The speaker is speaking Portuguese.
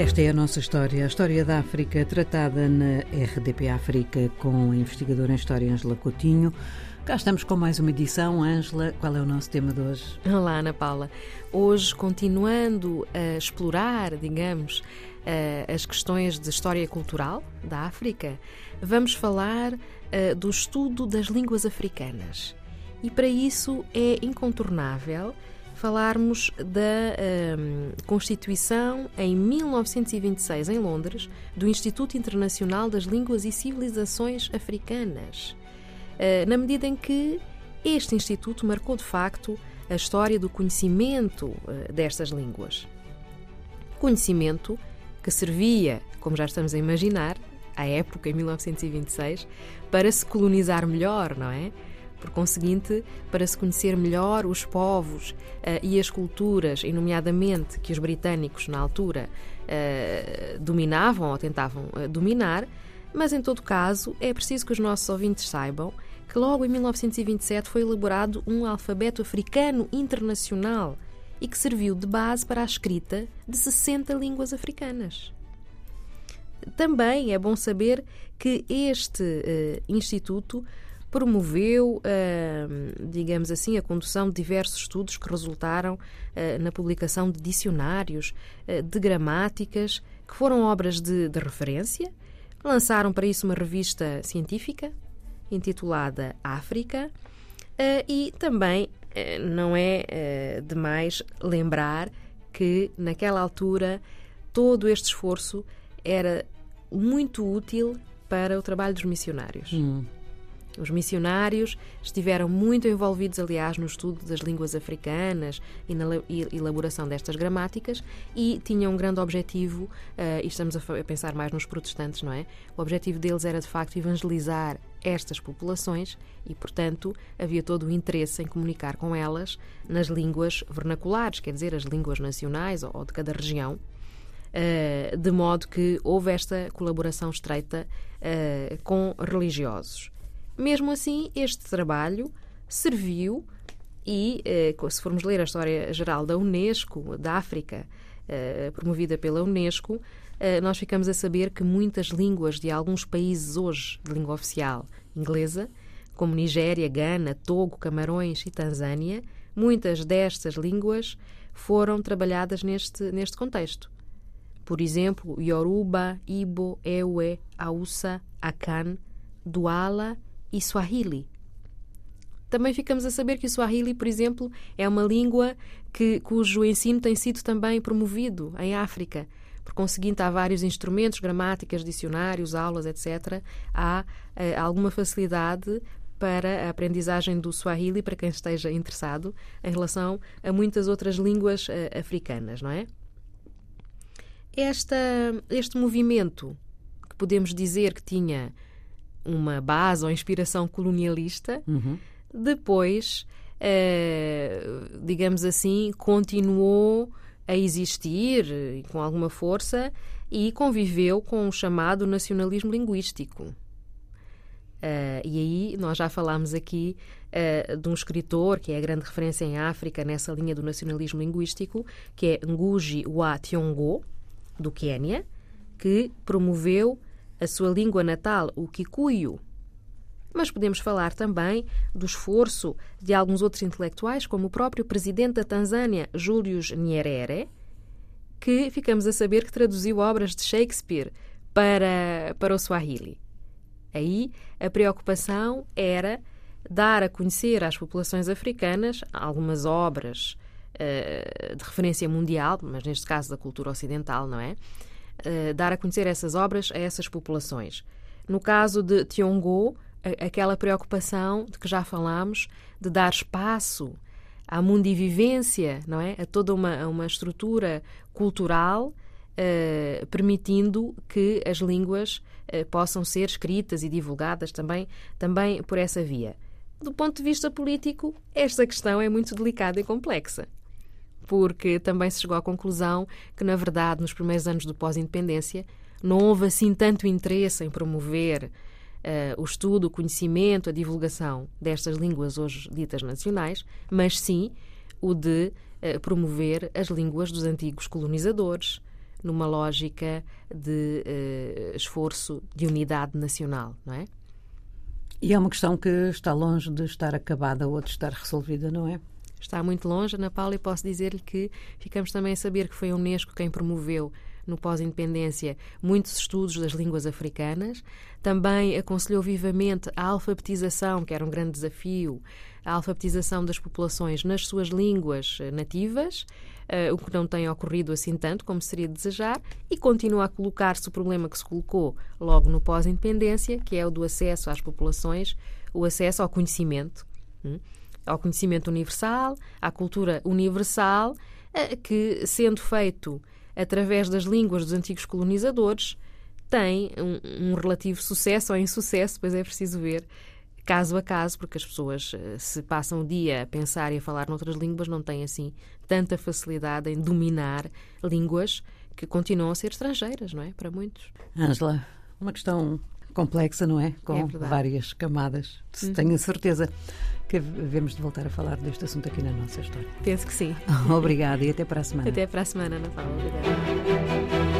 Esta é a nossa história, a história da África, tratada na RDP África com a investigadora em História Ângela Coutinho. Cá estamos com mais uma edição. Ângela, qual é o nosso tema de hoje? Olá, Ana Paula. Hoje, continuando a explorar, digamos, eh, as questões de história cultural da África, vamos falar eh, do estudo das línguas africanas. E para isso é incontornável falarmos da um, Constituição em 1926 em Londres do Instituto Internacional das Línguas e Civilizações Africanas, uh, na medida em que este instituto marcou de facto a história do conhecimento uh, destas línguas. Conhecimento que servia, como já estamos a imaginar, à época, em 1926, para se colonizar melhor, não é? Por conseguinte, para se conhecer melhor os povos uh, e as culturas, e nomeadamente que os britânicos na altura uh, dominavam ou tentavam uh, dominar, mas em todo caso é preciso que os nossos ouvintes saibam que logo em 1927 foi elaborado um alfabeto africano internacional e que serviu de base para a escrita de 60 línguas africanas. Também é bom saber que este instituto promoveu, digamos assim, a condução de diversos estudos que resultaram uh, na publicação de dicionários, uh, de gramáticas, que foram obras de, de, referência. Lançaram para isso uma revista científica intitulada África e também não é demais lembrar que naquela altura todo este esforço era muito útil para o trabalho dos missionários. Hum. Os missionários estiveram muito envolvidos, aliás, no estudo das línguas africanas e na elaboração destas gramáticas e tinham um grande objetivo, uh, e estamos a, pensar mais nos protestantes, não é? O objetivo deles era, de facto, evangelizar estas populações e, portanto, havia todo o interesse em comunicar com elas nas línguas vernaculares, quer dizer, as línguas nacionais ou, ou de cada região. Uh, de modo que houve esta colaboração estreita uh, com religiosos. Mesmo assim, este trabalho serviu e, eh, se formos ler a história geral da Unesco, da África, eh, promovida pela Unesco, eh, nós ficamos a saber que muitas línguas de alguns países hoje de língua oficial inglesa, como Nigéria, Gana, Togo, Camarões e Tanzânia, muitas destas línguas foram trabalhadas neste, neste contexto. Por exemplo, Yoruba, Ibo, Ewe, Hausa, Akan, Duala e Swahili. Também ficamos a saber que o Swahili, por exemplo, é uma língua que, cujo ensino tem sido também promovido em África. Por conseguinte, há vários instrumentos, gramáticas, dicionários, aulas, etc. Há uh, alguma facilidade para a aprendizagem do Swahili para quem esteja interessado em relação a muitas outras línguas uh, africanas, não é? Esta, este movimento, que podemos dizer que tinha uma base ou inspiração colonialista, uhum. depois, eh, digamos assim, continuou a existir com alguma força e conviveu com o chamado nacionalismo linguístico. Uh, e aí nós já falámos aqui uh, de um escritor que é a grande referência em África nessa linha do nacionalismo linguístico, que é Ngugi wa Thiong'o, do Quênia, que promoveu a sua língua natal, o Kikuyu. Mas podemos falar também do esforço de alguns outros intelectuais, como o próprio presidente da Tanzânia, Julius Nyerere, que ficamos a saber que traduziu obras de Shakespeare para, para o Swahili. Aí a preocupação era dar a conhecer às populações africanas algumas obras uh, de referência mundial, mas neste caso da cultura ocidental, não é? Uh, dar a conhecer essas obras a essas populações. No caso de Tiong'o, aquela preocupação de que já falámos, de dar espaço à mundivivência, não é? A toda uma, uma estrutura cultural, uh, permitindo que as línguas uh, possam ser escritas e divulgadas também, também por essa via. Do ponto de vista político, esta questão é muito delicada e complexa porque também se chegou à conclusão que, na verdade, nos primeiros anos do pós-independência, não houve assim tanto interesse em promover uh, o estudo, o conhecimento, a divulgação destas línguas hoje ditas nacionais, mas sim o de uh, promover as línguas dos antigos colonizadores, numa lógica de uh, esforço de unidade nacional, não é? E é uma questão que está longe de estar acabada ou de estar resolvida, não é? Está muito longe, Ana Paula, e posso dizer-lhe que ficamos também a saber que foi a Unesco quem promoveu no pós-independência muitos estudos das línguas africanas. Também aconselhou vivamente a alfabetização, que era um grande desafio, a alfabetização das populações nas suas línguas eh, nativas, uh, o que não tem ocorrido assim tanto como seria de desejar, e continua a colocar-se o problema que se colocou logo no pós-independência, que é o do acesso às populações, o acesso ao conhecimento. Hum? Ao conhecimento universal, à cultura universal, uh, que, sendo feito através das línguas dos antigos colonizadores, tem um, um relativo sucesso ou insucesso, pois é preciso ver caso a caso, porque as pessoas, eh, se passam o dia a pensar e a falar noutras línguas, não têm assim tanta facilidade em dominar línguas que continuam a ser estrangeiras, não é? Para muitos. Ângela, uma questão complexa, não é? Com é várias camadas. Uhum. Tenho certeza que devemos de voltar a falar deste assunto aqui na nossa história. Penso que sim. Obrigada e até para a semana. Até para a semana, Ana Paula. Obrigada.